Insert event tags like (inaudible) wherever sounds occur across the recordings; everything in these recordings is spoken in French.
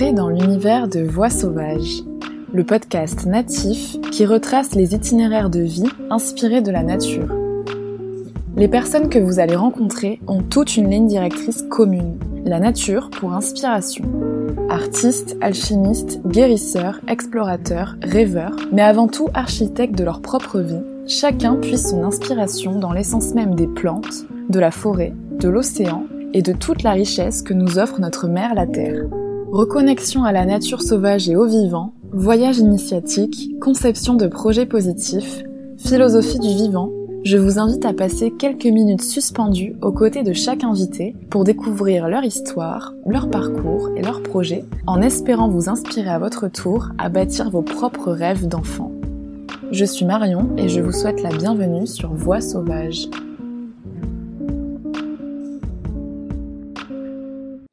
Dans l'univers de Voix sauvages, le podcast natif qui retrace les itinéraires de vie inspirés de la nature. Les personnes que vous allez rencontrer ont toute une ligne directrice commune, la nature pour inspiration. Artistes, alchimistes, guérisseurs, explorateurs, rêveurs, mais avant tout architectes de leur propre vie, chacun puise son inspiration dans l'essence même des plantes, de la forêt, de l'océan et de toute la richesse que nous offre notre mère la Terre. Reconnexion à la nature sauvage et au vivant, voyage initiatique, conception de projets positifs, philosophie du vivant, je vous invite à passer quelques minutes suspendues aux côtés de chaque invité pour découvrir leur histoire, leur parcours et leurs projets, en espérant vous inspirer à votre tour à bâtir vos propres rêves d'enfant. Je suis Marion et je vous souhaite la bienvenue sur Voix sauvage.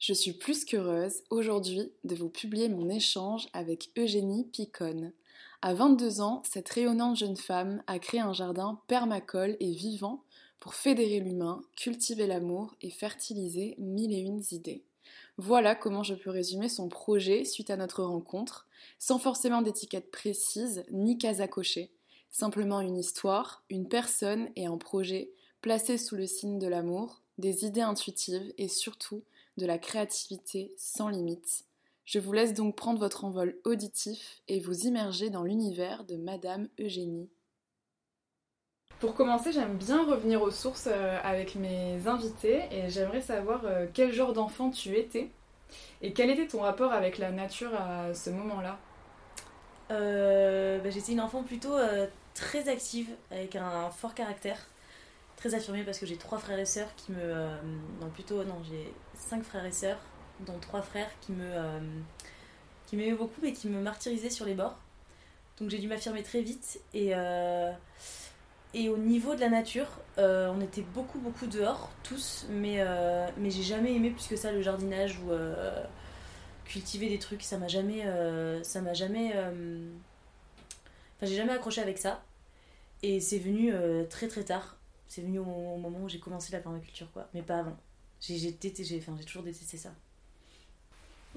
Je suis plus qu'heureuse aujourd'hui de vous publier mon échange avec Eugénie Picone. À 22 ans, cette rayonnante jeune femme a créé un jardin permacole et vivant pour fédérer l'humain, cultiver l'amour et fertiliser mille et une idées. Voilà comment je peux résumer son projet suite à notre rencontre, sans forcément d'étiquette précise ni case à cocher. Simplement une histoire, une personne et un projet placés sous le signe de l'amour, des idées intuitives et surtout de la créativité sans limite. Je vous laisse donc prendre votre envol auditif et vous immerger dans l'univers de Madame Eugénie. Pour commencer, j'aime bien revenir aux sources euh, avec mes invités et j'aimerais savoir euh, quel genre d'enfant tu étais et quel était ton rapport avec la nature à ce moment-là? Euh, bah, J'étais une enfant plutôt très active, avec un fort caractère, très affirmée parce que j'ai trois frères et sœurs qui me... non, plutôt, non, j'ai cinq frères et sœurs, dont trois frères qui me qui m'aimaient beaucoup mais qui me martyrisaient sur les bords. Donc j'ai dû m'affirmer très vite et et au niveau de la nature, euh, on était beaucoup beaucoup dehors, tous, mais, euh, j'ai jamais aimé plus que ça le jardinage ou euh, cultiver des trucs, ça m'a jamais... ça m'a jamais... Enfin j'ai jamais accroché avec ça. Et c'est venu très très tard. C'est venu au, moment où j'ai commencé la permaculture, quoi. Mais pas avant. J'ai j'ai toujours détesté ça.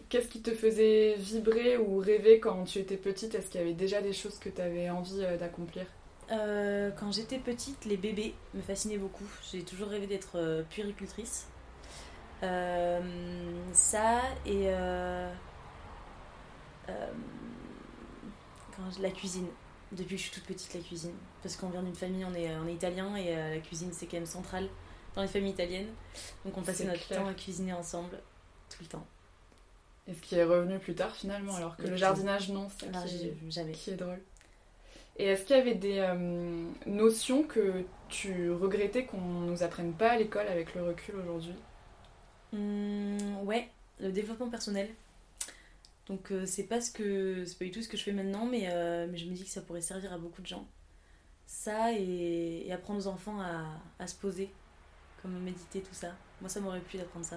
Qu'est-ce qui te faisait vibrer ou rêver quand tu étais petite? Est-ce qu'il y avait déjà des choses que tu avais envie d'accomplir? Euh, quand j'étais petite, les bébés me fascinaient beaucoup. J'ai toujours rêvé d'être euh, puéricultrice. Euh, ça et la cuisine. Depuis que je suis toute petite, la cuisine. Parce qu'on vient d'une famille, on est, on est italien et la cuisine c'est quand même central dans les familles italiennes. Donc on passait notre temps à cuisiner ensemble tout le temps. Et ce qui est revenu plus tard finalement, alors que le jardinage non, c'est jamais. qui est drôle. Et est-ce qu'il y avait des euh, notions que tu regrettais qu'on nous apprenne pas à l'école avec le recul aujourd'hui? Mmh, Ouais, le développement personnel. Donc euh, c'est pas ce que c'est pas du tout ce que je fais maintenant, mais, euh, mais je me dis que ça pourrait servir à beaucoup de gens. Ça et, apprendre aux enfants à, à, se poser, comme méditer, tout ça. Moi ça m'aurait plu d'apprendre ça.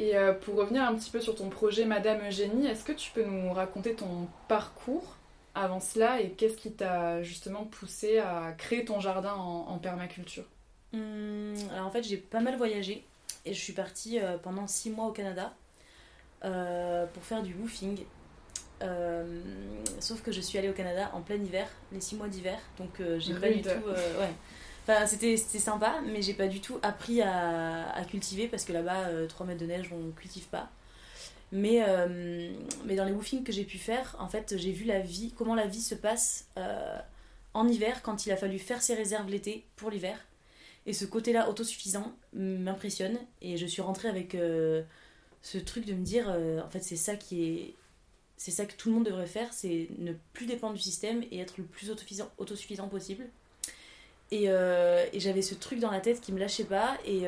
Et pour revenir un petit peu sur ton projet Madame Eugénie, est-ce que tu peux nous raconter ton parcours avant cela et qu'est-ce qui t'a justement poussé à créer ton jardin en, permaculture? Hum, Alors en fait j'ai pas mal voyagé et je suis partie euh, pendant six mois au Canada euh, pour faire du woofing. Euh, sauf que je suis allée au Canada en plein hiver, les six mois d'hiver, donc j'ai pas du tout... ouais. C'était sympa, mais j'ai pas du tout appris à, cultiver parce que là-bas, 3 mètres de neige, on cultive pas. Mais, euh, mais dans les woofings que j'ai pu faire, en fait, j'ai vu la vie, comment la vie se passe euh, en hiver quand il a fallu faire ses réserves l'été pour l'hiver. Et ce côté-là autosuffisant m'impressionne. Et je suis rentrée avec euh, ce truc de me dire, en fait, c'est ça qui est. C'est ça que tout le monde devrait faire, c'est ne plus dépendre du système et être le plus autosuffisant possible. Et, et j'avais ce truc dans la tête qui me lâchait pas. Et,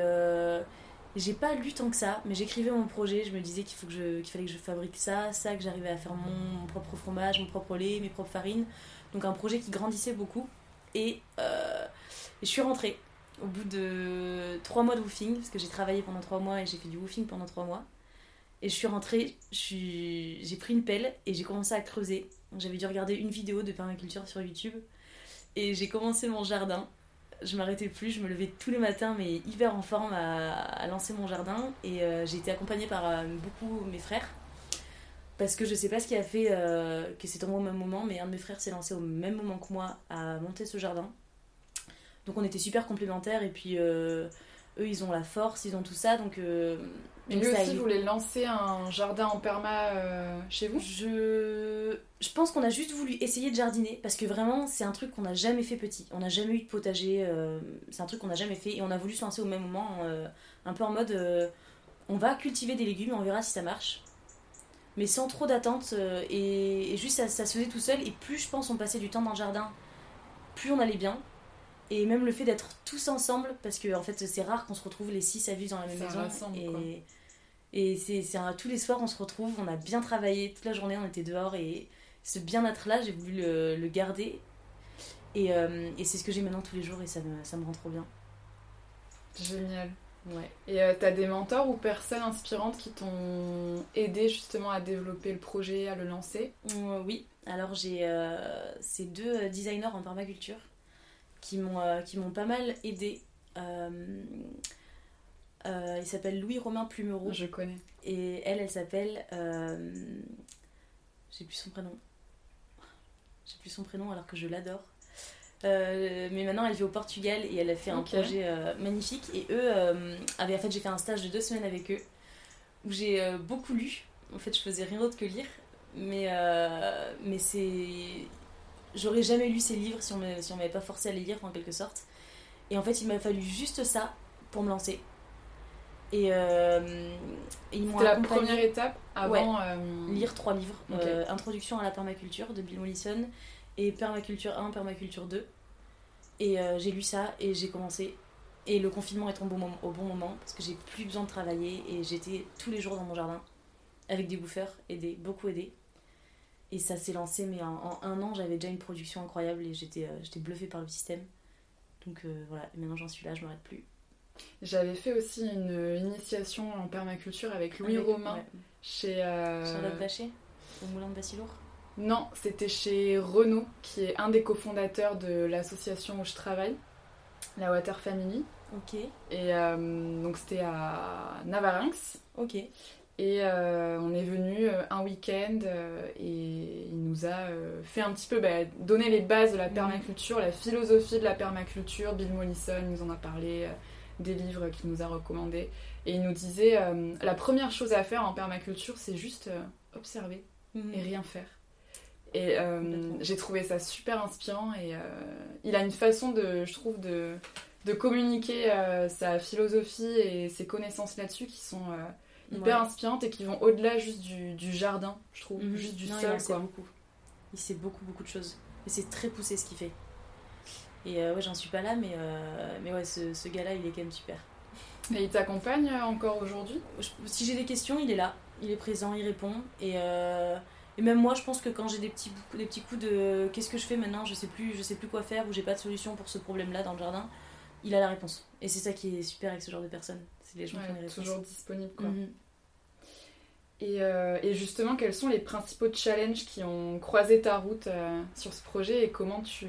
j'ai pas lu tant que ça, mais j'écrivais mon projet. Je me disais qu'il fallait que je fabrique ça, ça, que j'arrivais à faire mon, propre fromage, mon propre lait, mes propres farines. Donc un projet qui grandissait beaucoup. Et, euh, je suis rentrée au bout de trois mois de woofing, parce que j'ai travaillé pendant trois mois et j'ai fait du woofing pendant trois mois. Et je suis rentrée, j'ai pris une pelle et j'ai commencé à creuser. J'avais dû regarder une vidéo de permaculture sur YouTube. Et j'ai commencé mon jardin je m'arrêtais plus, je me levais tous les matins, mais hyper en forme à, lancer mon jardin. Et euh, j'ai été accompagnée par euh, beaucoup mes frères. Parce que je sais pas ce qui a fait que c'est tombé au même moment, mais un de mes frères s'est lancé au même moment que moi à monter ce jardin. Donc on était super complémentaires et puis eux ils ont la force, ils ont tout ça. Donc mais lui aussi voulait lancer un jardin en perma euh, chez vous? Je... je pense qu'on a juste voulu essayer de jardiner parce que vraiment c'est un truc qu'on n'a jamais fait petit. On n'a jamais eu de potager, euh, c'est un truc qu'on n'a jamais fait et on a voulu se lancer au même moment, euh, un peu en mode on va cultiver des légumes, on verra si ça marche. Mais sans trop d'attente et, juste ça, ça, se faisait tout seul et plus je pense on passait du temps dans le jardin, plus on allait bien. Et même le fait d'être tous ensemble, parce que en fait c'est rare qu'on se retrouve les six à vivre dans la même maison. et, et c'est tous les soirs, on se retrouve, on a bien travaillé, toute la journée, on était dehors. Et ce bien-être-là, j'ai voulu le, garder. Et, euh, et c'est ce que j'ai maintenant tous les jours et ça me, ça me rend trop bien. Génial. Ouais. Et euh, t'as des mentors ou personnes inspirantes qui t'ont aidé justement à développer le projet, à le lancer? Euh, Oui, alors j'ai ces deux designers en permaculture qui m'ont pas mal aidé. Euh, il s'appelle Louis-Romain Plumereau. Je connais. Et elle, elle s'appelle. Euh, j'ai plus son prénom. J'ai plus son prénom alors que je l'adore. Euh, mais maintenant, elle vit au Portugal et elle a fait un projet magnifique. Et eux avaient. En fait, j'ai fait un stage de deux semaines avec eux où j'ai beaucoup lu. En fait, je faisais rien d'autre que lire. Mais, mais c'est. J'aurais jamais lu ces livres si on m'avait pas forcé à les lire en quelque sorte. Et en fait, il m'a fallu juste ça pour me lancer. Et, euh, C'était la première étape avant. Euh, lire trois livres euh, Introduction à la permaculture de Bill Mollison et Permaculture 1, Permaculture 2. Et j'ai lu ça et j'ai commencé. Et le confinement est tombé au bon moment parce que j'ai plus besoin de travailler et j'étais tous les jours dans mon jardin avec des bouffeurs, aidés, beaucoup aidés. Et ça s'est lancé, mais en, un an, j'avais déjà une production incroyable et j'étais j'étais bluffée par le système. Donc voilà, et maintenant j'en suis là, je m'arrête plus. J'avais fait aussi une initiation en permaculture avec Louis Romain chez. Euh... Charlotte Bachet Au Moulin de Bassilour Non, c'était chez Renaud, qui est un des cofondateurs de l'association où je travaille, la Water Family. Ok. Et euh, donc c'était à Navarinx. Ok. Et euh, on est venu euh, un week-end et il nous a fait un petit peu bah, donner les bases de la mhm. permaculture, la philosophie de la permaculture. Bill Mollison nous en a parlé des livres qu'il nous a recommandés. Et il nous disait euh, la première chose à faire en permaculture, c'est juste euh, observer mhm. et rien faire. Et euh, j'ai trouvé ça super inspirant. Et il a une façon, de, je trouve, de, de communiquer sa philosophie et ses connaissances là-dessus qui sont hyper inspirantes et qui vont au-delà juste du, du, jardin, je trouve, mhm. juste du sol. Il quoi. beaucoup. Il sait beaucoup, beaucoup de choses. Et c'est très poussé ce qu'il fait. Et euh, ouais, j'en suis pas là, mais, euh, mais ouais, ce, ce gars-là, il est quand même super. (laughs) Et il t'accompagne euh, encore aujourd'hui? Si j'ai des questions, il est là, il est présent, il répond. Et, et même moi, je pense que quand j'ai des petits, des petits coups de qu'est-ce que je fais maintenant, je sais plus, je sais plus quoi faire ou j'ai pas de solution pour ce problème-là dans le jardin, il a la réponse. Et c'est ça qui est super avec ce genre de personnes. C'est les gens qui ont les réponses. Toujours disponible, quoi. Euh, et, justement, quels sont les principaux challenges qui ont croisé ta route euh, sur ce projet et comment tu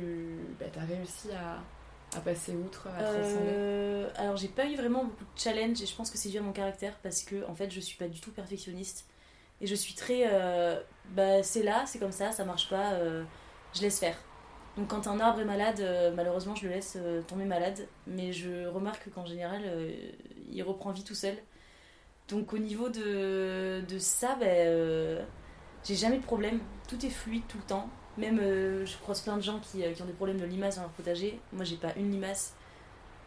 bah, as réussi à, passer outre, à euh, Alors, j'ai pas eu vraiment beaucoup de challenges et je pense que c'est dû à mon caractère parce que en fait, je suis pas du tout perfectionniste et je suis très. bah, c'est là, c'est comme ça, ça marche pas, je laisse faire. Donc, quand un arbre est malade, malheureusement, je le laisse tomber malade, mais je remarque qu'en général, il reprend vie tout seul. Donc au niveau de, de ça, ben, euh, j'ai jamais de problème. Tout est fluide tout le temps. Même euh, je croise plein de gens qui, euh, qui, ont des problèmes de limaces dans leur potager. Moi j'ai pas une limace.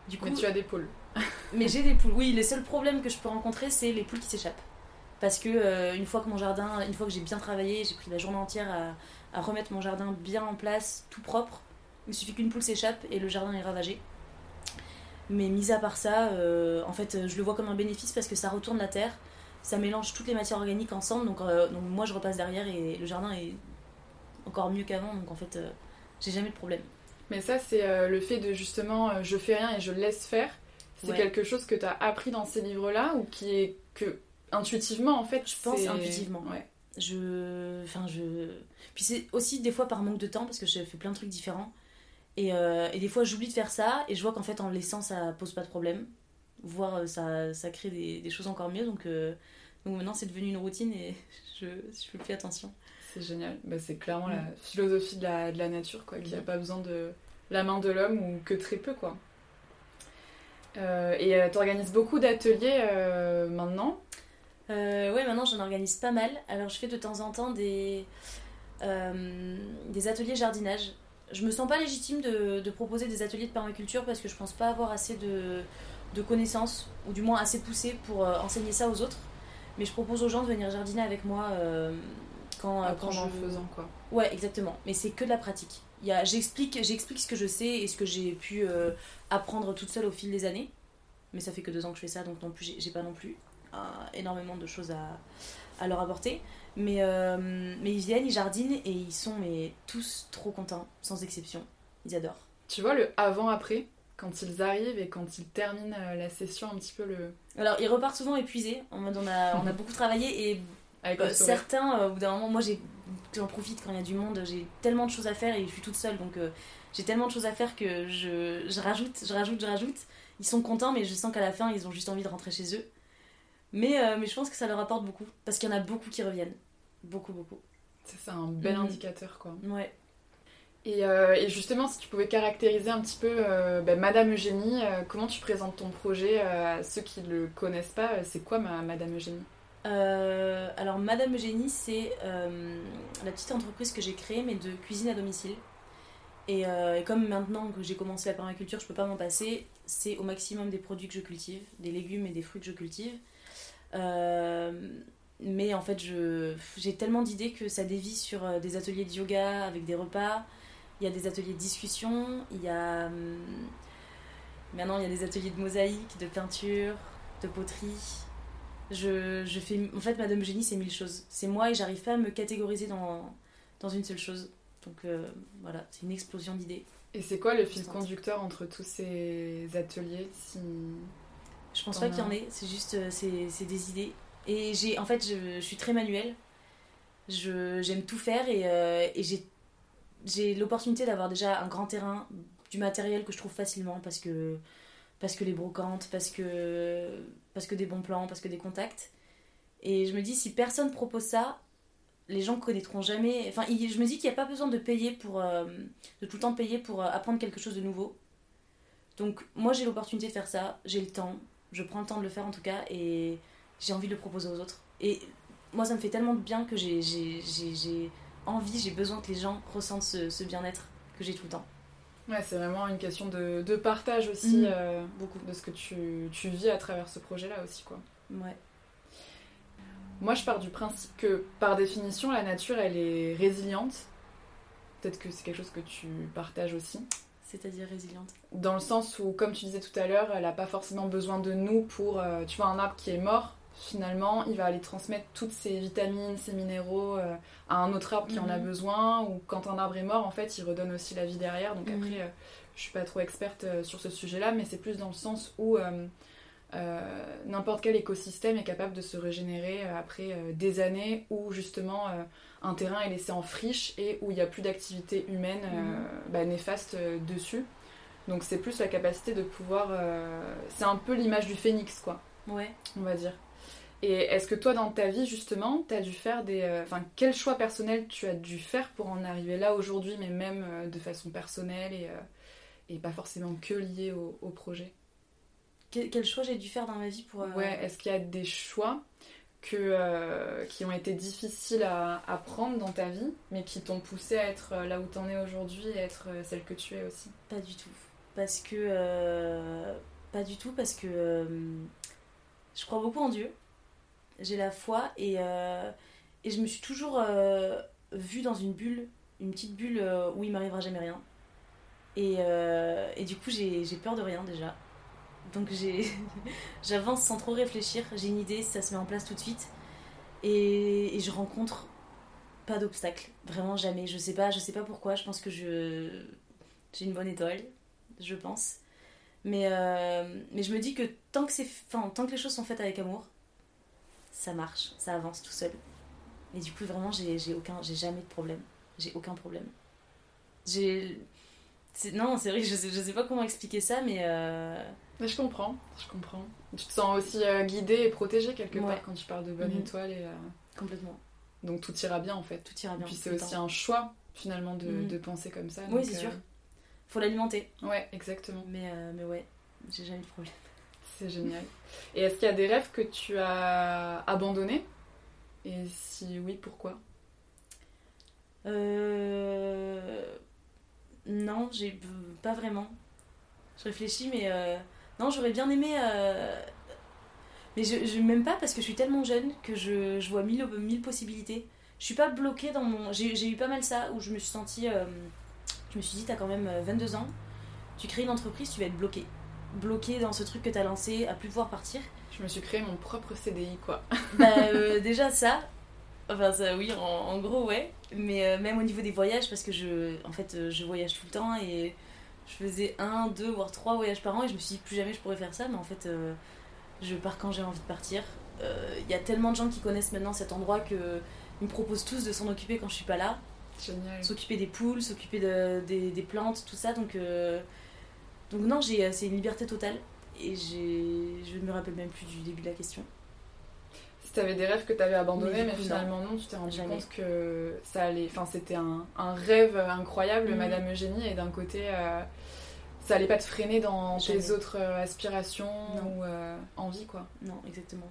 Du coup, mais tu as des poules. (laughs) mais j'ai des poules. Oui, les seuls problèmes que je peux rencontrer, c'est les poules qui s'échappent. Parce que une fois que mon jardin, une fois que j'ai bien travaillé, j'ai pris la journée entière à, à, remettre mon jardin bien en place, tout propre. Il suffit qu'une poule s'échappe et le jardin est ravagé. Mais mis à part ça, euh, en fait, je le vois comme un bénéfice parce que ça retourne la terre, ça mélange toutes les matières organiques ensemble. Donc, euh, donc moi, je repasse derrière et le jardin est encore mieux qu'avant. Donc en fait, euh, j'ai jamais de problème. Mais ça, c'est le fait de justement, je fais rien et je laisse faire. C'est quelque chose que tu as appris dans ces livres-là ou qui est que intuitivement en fait Je pense intuitivement. Ouais. Je, enfin je, puis c'est aussi des fois par manque de temps parce que je fais plein de trucs différents Et, euh, et des fois, j'oublie de faire ça et je vois qu'en fait, en le laissant, ça pose pas de problème. Voire, euh, ça, ça crée des, des choses encore mieux. Donc, euh, donc maintenant, c'est devenu une routine et (laughs) je, je fais plus attention. C'est génial. Bah, c'est clairement la philosophie de la, de la nature, quoi, qui n'a Mhm. pas besoin de la main de l'homme ou que très peu, quoi. Euh, et tu organises beaucoup d'ateliers maintenant? Euh, ouais, maintenant j'en organise pas mal. Alors je fais de temps en temps des, euh, des ateliers jardinage. Je me sens pas légitime de, de proposer des ateliers de permaculture parce que je pense pas avoir assez de, de connaissances, ou du moins assez poussées pour euh, enseigner ça aux autres. Mais je propose aux gens de venir jardiner avec moi euh, quand, euh, quand Apprendre en je... faisant, quoi. Ouais, exactement. Mais c'est que de la pratique. J'explique ce que je sais et ce que j'ai pu apprendre toute seule au fil des années. Mais ça fait que deux ans que je fais ça, donc non plus, j'ai- pas non plus énormément de choses à, à leur apporter. Mais, euh, mais ils viennent, ils jardinent et ils sont mais, tous trop contents, sans exception. Ils adorent. Tu vois le avant-après, quand ils arrivent et quand ils terminent euh, la session, un petit peu le. Alors ils repartent souvent épuisés, en mode on a, (laughs) on a beaucoup travaillé et Avec Euh, certains, euh, au bout d'un moment, moi j'en profite quand il y a du monde, j'ai tellement de choses à faire et je suis toute seule donc j'ai tellement de choses à faire que je, je rajoute, je rajoute, je rajoute. Ils sont contents, mais je sens qu'à la fin ils ont juste envie de rentrer chez eux. Mais, euh, mais je pense que ça leur apporte beaucoup parce qu'il y en a beaucoup qui reviennent. Beaucoup, beaucoup. C'est ça, un bel Mhm. indicateur, quoi. Ouais. Et, euh, et justement, si tu pouvais caractériser un petit peu euh, ben, Madame Eugénie, comment tu présentes ton projet à ceux qui ne le connaissent pas C'est quoi ma, Madame Eugénie? Alors, Madame Eugénie, c'est la petite entreprise que j'ai créée, mais de cuisine à domicile. Et, euh, et comme maintenant que j'ai commencé la permaculture, je peux pas m'en passer, c'est au maximum des produits que je cultive, des légumes et des fruits que je cultive. Euh, mais en fait, j'ai tellement d'idées que ça dévie sur euh, des ateliers de yoga avec des repas. Il y a des ateliers de discussion, il y a. hum, Maintenant, il y a des ateliers de mosaïque, de peinture, de poterie. Je, je fais. En fait, Madame Eugénie, c'est mille choses. C'est moi et j'arrive pas à me catégoriser dans, dans une seule chose. Donc euh, voilà, c'est une explosion d'idées. Et c'est quoi le fil conducteur entre tous ces ateliers si... Je pense pas qu'il y en ait, c'est juste euh, c'est des idées. Et j'ai en fait je, je suis très manuelle. Je j'aime tout faire et, euh, et j'ai j'ai l'opportunité d'avoir déjà un grand terrain, du matériel que je trouve facilement parce que parce que les brocantes, parce que parce que des bons plans, parce que des contacts. Et je me dis si personne propose ça, les gens connaîtront jamais. Enfin, je me dis qu'il n'y a pas besoin de payer pour euh, de tout le temps payer pour apprendre quelque chose de nouveau. Donc moi j'ai l'opportunité de faire ça, j'ai le temps, je prends le temps de le faire en tout cas et j'ai envie de le proposer aux autres. Et moi ça me fait tellement de bien que j'ai- envie, j'ai besoin que les gens ressentent ce, ce bien-être que j'ai tout le temps. Ouais, c'est vraiment une question de, de partage aussi Mhm. euh, Beaucoup. de ce que tu, tu vis à travers ce projet-là aussi, quoi. Ouais. Moi, je pars du principe que, par définition, la nature, elle est résiliente. Peut-être que c'est quelque chose que tu partages aussi. C'est-à-dire résiliente. Dans le sens où, comme tu disais tout à l'heure, elle n'a pas forcément besoin de nous pour... euh, tu vois, un arbre qui est mort, finalement, il va aller transmettre toutes ses vitamines, ses minéraux euh, à un autre arbre qui en a Mhm. besoin. Ou quand un arbre est mort, en fait, il redonne aussi la vie derrière. Donc Mhm. après, euh, je suis pas trop experte euh, sur ce sujet-là, mais c'est plus dans le sens où... euh, n'importe quel écosystème est capable de se régénérer euh, après euh, des années où justement un terrain est laissé en friche et où il n'y a plus d'activité humaine Mhm. bah, néfaste dessus. Donc c'est plus la capacité de pouvoir... c'est un peu l'image du phénix, quoi, Ouais. on va dire. Et est-ce que toi, dans ta vie, justement, tu as dû faire des... euh, Enfin, quel choix personnel tu as dû faire pour en arriver là aujourd'hui, mais même euh, de façon personnelle et, euh, et pas forcément que lié au, au projet? Quel, quel choix j'ai dû faire dans ma vie pour. euh, Ouais, est-ce qu'il y a des choix que, euh, qui ont été difficiles à, à prendre dans ta vie, mais qui t'ont poussé à être euh, là où t'en es aujourd'hui et être celle que tu es aussi? Pas du tout. Parce que. euh, Pas du tout, parce que. euh, Je crois beaucoup en Dieu. J'ai la foi et, et je me suis toujours vue dans une bulle, une petite bulle où il m'arrivera jamais rien. Et, et du coup, j'ai peur de rien déjà. Donc (laughs) j'avance sans trop réfléchir. J'ai une idée, ça se met en place tout de suite. Et, je rencontre pas d'obstacle. Vraiment jamais. Je sais pas, je sais pas pourquoi. Je pense que je j'ai une bonne étoile, je pense. Mais, euh, je me dis que tant que, tant que les choses sont faites avec amour, ça marche, ça avance tout seul. Et du coup, vraiment, j'ai, jamais de problème. J'ai aucun problème. Non, c'est vrai je sais, je sais pas comment expliquer ça, mais. Euh, mais je comprends, je comprends. Tu te sens aussi guidée guidé et protégé quelque part quand tu parles de bonne mhm. étoile. Et, Complètement. Donc tout ira bien en fait. Tout ira bien. Puis c'est aussi un choix finalement de, mhm. de, penser comme ça. Oui, c'est sûr. Faut l'alimenter. Ouais, exactement. Mais, mais ouais, j'ai jamais de problème. C'est génial. Et est-ce qu'il y a des rêves que tu as abandonnés? Et si oui, pourquoi? Euh... Non, j'ai pas vraiment. Je réfléchis, mais euh, non, j'aurais bien aimé. Euh, mais je, je m'aime pas parce que je suis tellement jeune que je, je vois mille, mille possibilités. Je suis pas bloquée dans mon. J'ai eu pas mal ça où je me suis sentie. Euh, je me suis dit, t'as quand même 22 ans, tu crées une entreprise, tu vas être bloquée bloqué dans ce truc que t'as lancé, à plus pouvoir partir. Je me suis créé mon propre CDI, quoi. (laughs) bah, euh, (laughs) déjà ça. Enfin, ça, oui, en, gros, ouais. Mais euh, même au niveau des voyages, parce que je, en fait, euh, je voyage tout le temps et je faisais un, deux, voire trois voyages par an et je me suis dit plus jamais je pourrais faire ça. Mais en fait, je pars quand j'ai envie de partir. Il y a tellement de gens qui connaissent maintenant cet endroit que ils me proposent tous de s'en occuper quand je suis pas là. Génial. S'occuper des poules, s'occuper de, des, des, plantes, tout ça. Donc donc non, euh, c'est une liberté totale. Et je ne me rappelle même plus du début de la question. Tu avais des rêves que tu avais abandonnés, mais, finalement non. tu t'es rendu compte que ça allait. Enfin, c'était un, un, rêve incroyable, mm. Madame Eugénie, et d'un côté, euh, ça allait pas te freiner dans tes autres euh, aspirations ou envies, quoi. Non, exactement.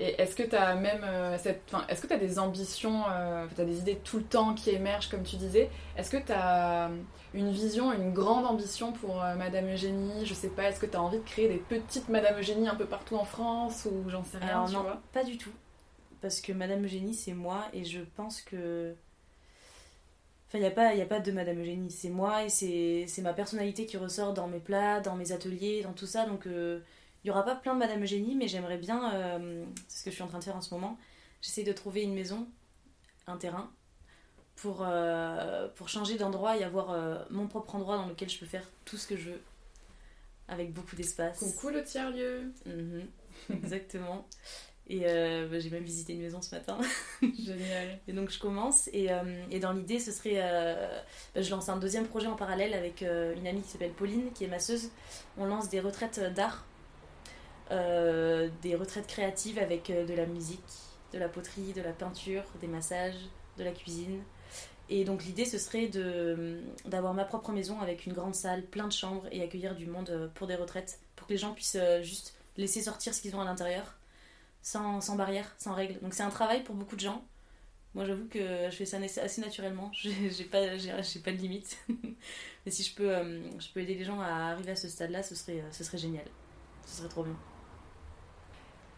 Et est-ce que tu as même euh, cette. Est-ce que tu as des ambitions, euh, tu as des idées tout le temps qui émergent, comme tu disais? Est-ce que tu as une vision, une grande ambition pour euh, Madame Eugénie Je sais pas, est-ce que tu as envie de créer des petites Madame Eugénie un peu partout en France ou j'en sais rien Alors, non, pas du tout. Parce que Madame Eugénie, c'est moi et je pense que. Enfin, il n'y a, pas, a pas de Madame Eugénie, c'est moi et c'est ma personnalité qui ressort dans mes plats, dans mes ateliers, dans tout ça. Donc. Il n'y aura pas plein de Madame Eugénie, mais j'aimerais bien, euh, c'est ce que je suis en train de faire en ce moment, j'essaie de trouver une maison, un terrain, pour, euh, pour changer d'endroit et avoir euh, mon propre endroit dans lequel je peux faire tout ce que je veux, avec beaucoup d'espace. Coucou le tiers-lieu mhm. Exactement. Et bah, j'ai même visité une maison ce matin. (laughs) Génial. Et donc je commence. Et, et dans l'idée, ce serait. Bah, je lance un deuxième projet en parallèle avec une amie qui s'appelle Pauline, qui est masseuse. On lance des retraites d'art euh, des retraites créatives avec euh, de la musique, de la poterie, de la peinture, des massages, de la cuisine. Et donc l'idée ce serait d'avoir ma propre maison avec une grande salle, plein de chambres et accueillir du monde euh, pour des retraites, pour que les gens puissent juste laisser sortir ce qu'ils ont à l'intérieur, sans, sans barrière, sans règles. Donc c'est un travail pour beaucoup de gens. Moi j'avoue que je fais ça assez naturellement, (laughs) j'ai, pas, pas de limite. (laughs) Mais si je peux, je peux aider les gens à arriver à ce stade-là, ce serait, ce serait génial. Ce serait trop bien.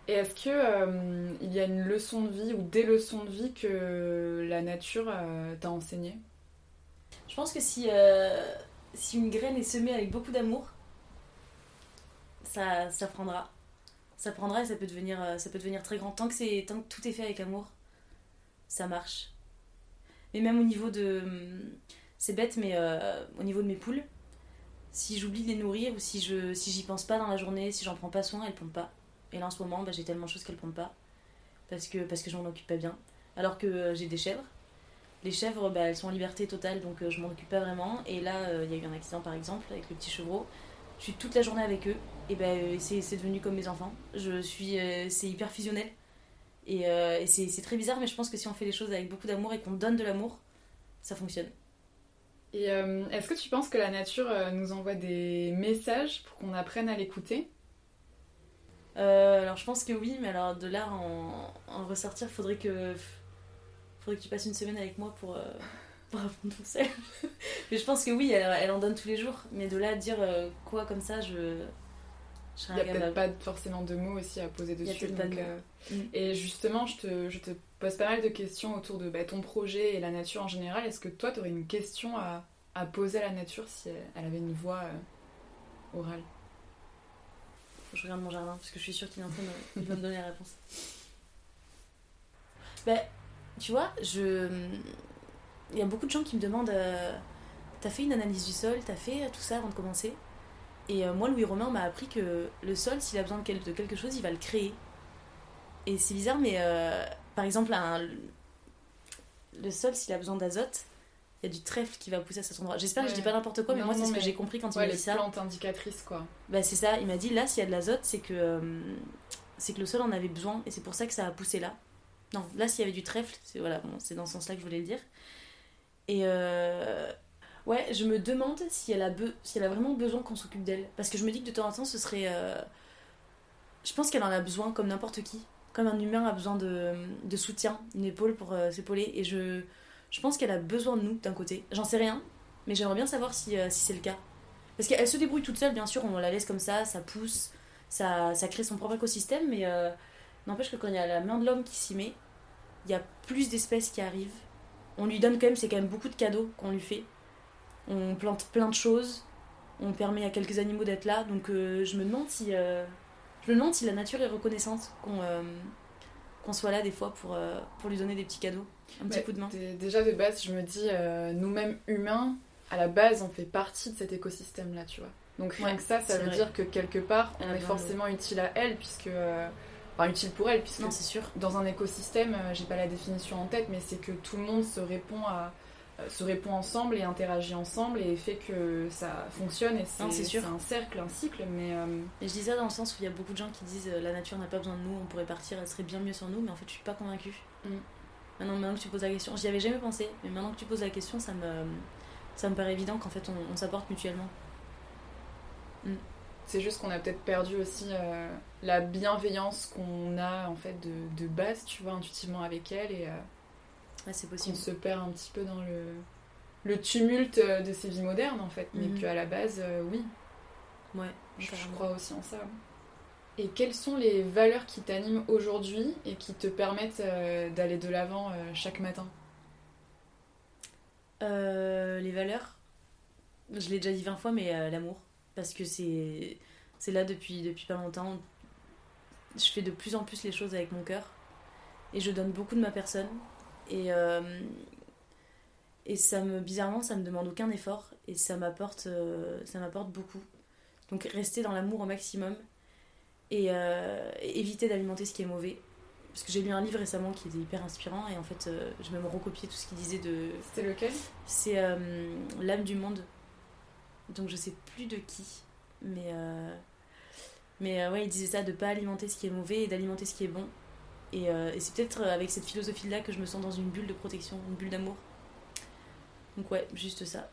Et est-ce que euh, il y a une leçon de vie ou des leçons de vie que la nature euh, t'a enseigné Je pense que si, euh, si une graine est semée avec beaucoup d'amour, ça, ça prendra. Ça prendra et ça peut devenir, très grand. Tant que, c'est, tant que tout est fait avec amour, ça marche. Mais même au niveau de... C'est bête, mais au niveau de mes poules, si j'oublie de les nourrir ou si j'y pense pas dans la journée, si j'en prends pas soin, elles pondent pas. Et là en ce moment, bah, j'ai tellement de choses qu'elles pondent pas. Parce que, parce que je m'en occupe pas bien. Alors que euh, j'ai des chèvres. Les chèvres, bah, elles sont en liberté totale, donc euh, je m'en occupe pas vraiment. Et là, euh, il y a eu un accident par exemple avec le petit chevreau. Je suis toute la journée avec eux. Et ben c'est devenu comme mes enfants. Je suis, c'est hyper fusionnel. Et, et c'est très bizarre, mais je pense que si on fait les choses avec beaucoup d'amour et qu'on donne de l'amour, ça fonctionne. Et est-ce que tu penses que la nature nous envoie des messages pour qu'on apprenne à l'écouter? Euh, alors je pense que oui, mais alors de là en, en ressortir, faudrait que faudrait que tu passes une semaine avec moi pour, euh, (laughs) pour apprendre tout seul. (laughs) mais je pense que oui, elle, elle, en donne tous les jours. Mais de là à dire euh, quoi comme ça, je. Il n'y a peut-être pas forcément de mots aussi à poser dessus. Mm. Et justement, je te, je te, pose pas mal de questions autour de bah, ton projet et la nature en général. Est-ce que toi, tu aurais une question à, à, poser à la nature si elle, avait une voix orale? Je regarde mon jardin parce que je suis sûre qu'il est en train de, me donner la réponse. Ben, tu vois, je. Il y a beaucoup de gens qui me demandent euh, T'as fait une analyse du sol T'as fait tout ça avant de commencer? Et euh, moi, Louis Romain m'a appris que le sol, s'il a besoin de quelque chose, il va le créer. Et c'est bizarre, mais euh, par exemple, le sol, s'il a besoin d'azote, il y a du trèfle qui va pousser à cet endroit. J'espère que je dis pas n'importe quoi, mais Non, moi, c'est ce que j'ai compris quand il Ouais, m'a les dit ça. plantes indicatrices, quoi. Bah, c'est ça, il m'a dit là, s'il y a de l'azote, c'est que, euh, c'est que le sol en avait besoin et c'est pour ça que ça a poussé là. Non, là, s'il y avait du trèfle, c'est voilà, bon, c'est dans ce sens-là que je voulais le dire. Et euh, ouais, je me demande si elle, a be- si elle a vraiment besoin qu'on s'occupe d'elle. Parce que je me dis que de temps en temps, ce serait. euh, Je pense qu'elle en a besoin comme n'importe qui. Comme un humain a besoin de, de soutien, une épaule pour euh, s'épauler. Et je, je pense qu'elle a besoin de nous d'un côté. J'en sais rien, mais j'aimerais bien savoir si, euh, si c'est le cas. Parce qu'elle se débrouille toute seule, bien sûr, on la laisse comme ça, ça pousse, ça, ça crée son propre écosystème, mais euh, n'empêche que quand il y a la main de l'homme qui s'y met, il y a plus d'espèces qui arrivent. On lui donne quand même, c'est quand même beaucoup de cadeaux qu'on lui fait. On plante plein de choses, on permet à quelques animaux d'être là, donc euh, je me demande si. je me demande si la nature est reconnaissante qu'on qu'on soit là des fois pour, pour lui donner des petits cadeaux, un petit coup de main. dé- Déjà, de base, je me dis, euh, nous-mêmes humains, à la base, on fait partie de cet écosystème-là, tu vois. Donc rien Ouais, que ça, ça veut vrai. dire que quelque part, on est forcément utile à elle, puisque... euh, Enfin, utile pour elle, puisque Non, c'est sûr. dans un écosystème, euh, j'ai pas la définition en tête, mais c'est que tout le monde se répond à euh, se répond ensemble et interagit ensemble et fait que ça fonctionne et c'est c'est sûr. c'est un cercle, un cycle, mais euh, Et je dis ça dans le sens où il y a beaucoup de gens qui disent la nature n'a pas besoin de nous, on pourrait partir, elle serait bien mieux sans nous, mais en fait je suis pas convaincue. Mm. Maintenant, maintenant que tu poses la question, j'y avais jamais pensé, mais maintenant que tu poses la question, ça me, ça me paraît évident qu'en fait on, on s'apporte mutuellement. c'est juste qu'on a peut-être perdu aussi euh, la bienveillance qu'on a en fait de, de base, tu vois, intuitivement avec elle et euh, Ouais, c'est possible. se perd un petit peu dans le, le tumulte euh, de ces vies modernes en fait, mais Mhm. qu'à la base, euh, oui, Ouais, je, crois aussi en ça. Et quelles sont les valeurs qui t'animent aujourd'hui et qui te permettent euh, d'aller de l'avant euh, chaque matin? Euh, les valeurs, je l'ai déjà dit 20 fois, mais l'amour. Parce que c'est là depuis, depuis pas longtemps. Je fais de plus en plus les choses avec mon cœur. Et je donne beaucoup de ma personne. Et, et ça me, bizarrement, ça me demande aucun effort. Et ça m'apporte m'apporte beaucoup. Donc rester dans l'amour au maximum. Et, euh, et éviter d'alimenter ce qui est mauvais. Parce que j'ai lu un livre récemment qui était hyper inspirant. Et en fait, euh, j'ai même recopié tout ce qu'il disait de, C'était lequel? C'est euh, L'âme du monde. Donc je sais plus de qui. Mais, mais ouais, il disait ça, de pas alimenter ce qui est mauvais et d'alimenter ce qui est bon. Et, et c'est peut-être avec cette philosophie-là que je me sens dans une bulle de protection, une bulle d'amour. Donc ouais, juste ça.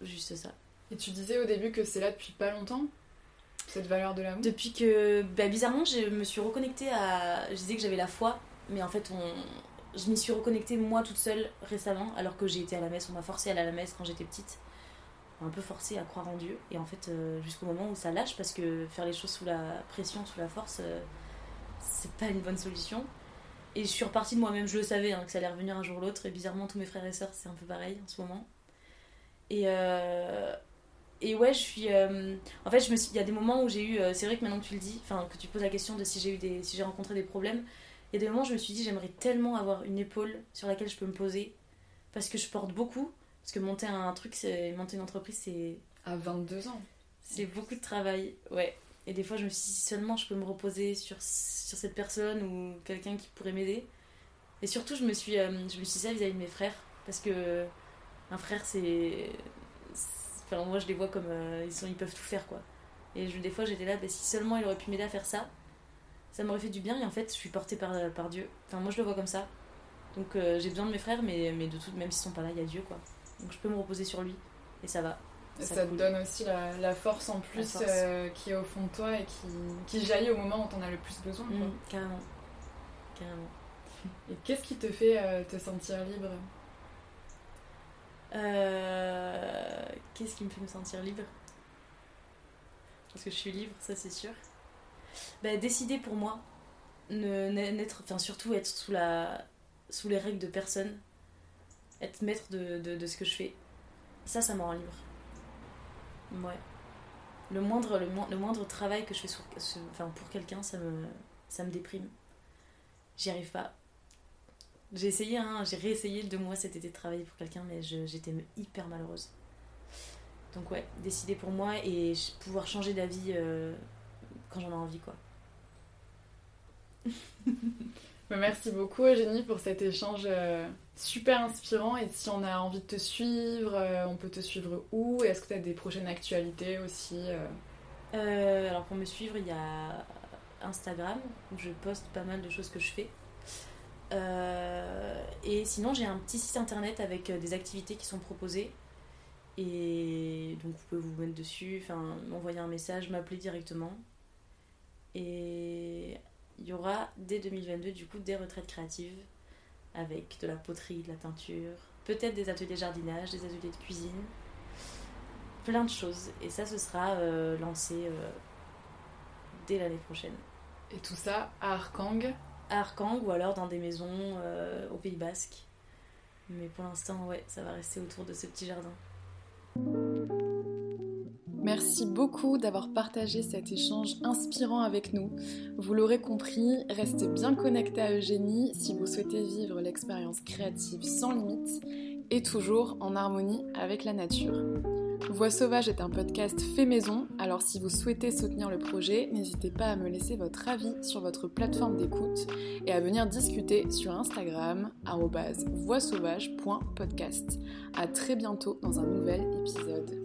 Juste ça. Et tu disais au début que c'est là depuis pas longtemps, cette valeur de l'amour Depuis que, bah, bizarrement, je me suis reconnectée à. Je disais que j'avais la foi, mais en fait, on... je m'y suis reconnectée moi toute seule récemment, alors que j'ai été à la messe. On m'a forcé à aller à la messe quand j'étais petite. Un peu forcée à croire en Dieu. Et en fait, euh, jusqu'au moment où ça lâche, parce que faire les choses sous la pression, sous la force, euh, c'est pas une bonne solution. Et je suis repartie de moi-même, je le savais, hein, que ça allait revenir un jour ou l'autre. Et bizarrement, tous mes frères et sœurs, c'est un peu pareil en ce moment. Et, euh, et ouais, je suis. euh, en fait, je me suis- il y a des moments où j'ai eu. euh, c'est vrai que maintenant que tu le dis, enfin, que tu poses la question de si j'ai eu des, si j'ai rencontré des problèmes, il y a des moments où je me suis dit, j'aimerais tellement avoir une épaule sur laquelle je peux me poser. Parce que je porte beaucoup. Parce que monter un truc, c'est, monter une entreprise, c'est, À 22 ans. c'est beaucoup de travail. Ouais. Et des fois, je me suis dit, seulement je peux me reposer sur, sur cette personne ou quelqu'un qui pourrait m'aider. Et surtout, je me suis, euh, je me suis dit ça vis-à-vis de mes frères. Parce que un frère, c'est. Enfin, moi, je les vois comme. euh, ils, sont, ils peuvent tout faire, quoi. Et je- des fois, j'étais là, bah, si seulement il aurait pu m'aider à faire ça, ça m'aurait fait du bien. Et en fait, je suis portée par, par Dieu. Enfin, moi, je le vois comme ça. Donc, euh, j'ai besoin de mes frères, mais, mais de tout, même s'ils sont pas là, il y a Dieu, quoi. Donc, je peux me reposer sur lui. Et ça va. Et Ça ça, te donne aussi la, la force en plus force. euh, qui est au fond de toi et qui, qui jaillit au moment où t'en as le plus besoin. quoi. Mm, carrément. Carrément. Et qu'est-ce qui te fait euh, te sentir libre? Euh, Qu'est-ce qui me fait me sentir libre? Parce que je suis libre, ça c'est sûr. Bah, décider pour moi, n'être, enfin surtout être sous, la, sous les règles de personne, être maître de, ce que je fais, ça, ça me rend libre. Ouais. Le moindre, le, mo- le moindre travail que je fais enfin, pour quelqu'un, ça me, ça me déprime. J'y arrive pas. J'ai essayé, hein, j'ai réessayé deux mois cet été de travailler pour quelqu'un, mais j'étais hyper malheureuse. Donc ouais, décider pour moi et pouvoir changer d'avis euh, quand j'en ai envie, quoi. (laughs) Bah, Merci beaucoup Eugénie pour cet échange euh, Super inspirant. Et si on a envie de te suivre, euh, on peut te suivre où? Est-ce que tu as des prochaines actualités aussi Alors pour me suivre, il y a Instagram où je poste pas mal de choses que je fais. Et sinon, j'ai un petit site internet avec des activités qui sont proposées. Et donc, vous pouvez vous mettre dessus, m'envoyer un message, m'appeler directement. Et il y aura dès 2022 du coup des retraites créatives avec de la poterie, de la teinture, peut-être des ateliers jardinage, des ateliers de cuisine, plein de choses. Et ça, ce sera euh, lancé euh, dès l'année prochaine. Et tout ça à Arkang Arkang ou alors dans des maisons euh, au Pays Basque. Mais pour l'instant, ouais, ça va rester autour de ce petit jardin. Merci beaucoup d'avoir partagé cet échange inspirant avec nous. Vous l'aurez compris, restez bien connectés à Eugénie si vous souhaitez vivre l'expérience créative sans limite et toujours en harmonie avec la nature. Voix sauvage est un podcast fait maison, alors si vous souhaitez soutenir le projet, n'hésitez pas à me laisser votre avis sur votre plateforme d'écoute et à venir discuter sur Instagram voixsauvage.podcast. À très bientôt dans un nouvel épisode.